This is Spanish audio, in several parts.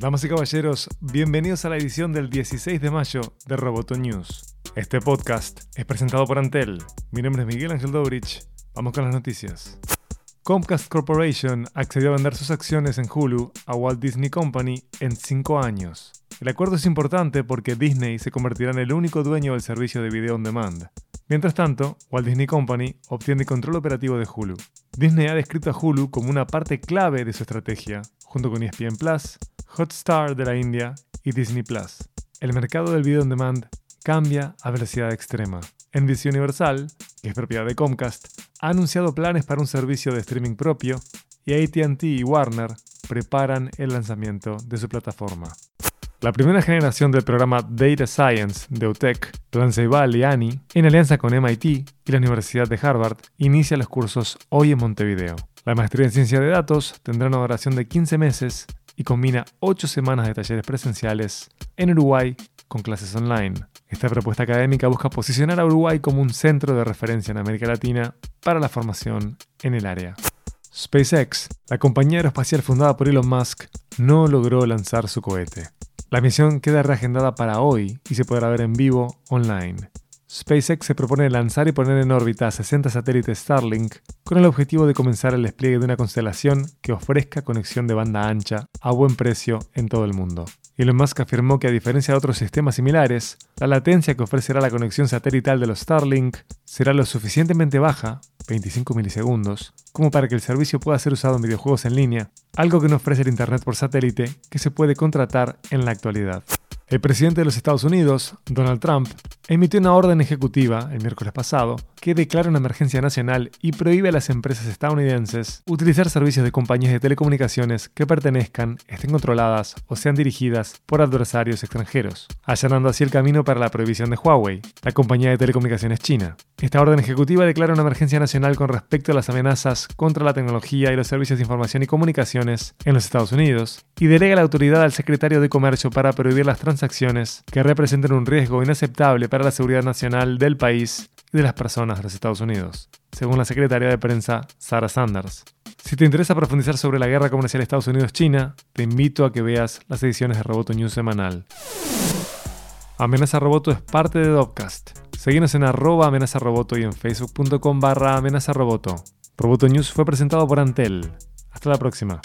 Damas y caballeros, bienvenidos a la edición del 16 de mayo de Roboto News. Este podcast es presentado por Antel. Mi nombre es Miguel Ángel Dobrich. Vamos con las noticias. Comcast Corporation accedió a vender sus acciones en Hulu a Walt Disney Company en 5 años. El acuerdo es importante porque Disney se convertirá en el único dueño del servicio de video on demand. Mientras tanto, Walt Disney Company obtiene control operativo de Hulu. Disney ha descrito a Hulu como una parte clave de su estrategia, junto con ESPN Plus, Hotstar de la India y Disney Plus. El mercado del video on demand cambia a velocidad extrema. NBC Universal, que es propiedad de Comcast, ha anunciado planes para un servicio de streaming propio y ATT y Warner preparan el lanzamiento de su plataforma. La primera generación del programa Data Science de UTEC, Lanceival y ANI, en alianza con MIT y la Universidad de Harvard, inicia los cursos hoy en Montevideo. La maestría en ciencia de datos tendrá una duración de 15 meses y combina 8 semanas de talleres presenciales en Uruguay con clases online. Esta propuesta académica busca posicionar a Uruguay como un centro de referencia en América Latina para la formación en el área. SpaceX, la compañía aeroespacial fundada por Elon Musk, no logró lanzar su cohete. La misión queda reagendada para hoy y se podrá ver en vivo online. SpaceX se propone lanzar y poner en órbita 60 satélites Starlink con el objetivo de comenzar el despliegue de una constelación que ofrezca conexión de banda ancha a buen precio en todo el mundo. Elon Musk afirmó que a diferencia de otros sistemas similares, la latencia que ofrecerá la conexión satelital de los Starlink será lo suficientemente baja, 25 milisegundos, como para que el servicio pueda ser usado en videojuegos en línea, algo que no ofrece el Internet por satélite que se puede contratar en la actualidad. El presidente de los Estados Unidos, Donald Trump, emitió una orden ejecutiva el miércoles pasado que declara una emergencia nacional y prohíbe a las empresas estadounidenses utilizar servicios de compañías de telecomunicaciones que pertenezcan, estén controladas o sean dirigidas por adversarios extranjeros, allanando así el camino para la prohibición de Huawei, la compañía de telecomunicaciones china. Esta orden ejecutiva declara una emergencia nacional con respecto a las amenazas contra la tecnología y los servicios de información y comunicaciones en los Estados Unidos y delega la autoridad al secretario de Comercio para prohibir las transacciones acciones que representen un riesgo inaceptable para la seguridad nacional del país y de las personas de los Estados Unidos, según la secretaria de prensa Sarah Sanders. Si te interesa profundizar sobre la guerra comercial Estados Unidos-China, te invito a que veas las ediciones de Roboto News semanal. Amenaza Roboto es parte de Dopcast. Seguimos en arroba amenaza roboto y en facebook.com barra amenaza roboto. News fue presentado por Antel. Hasta la próxima.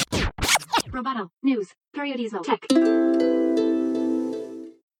Roboto News.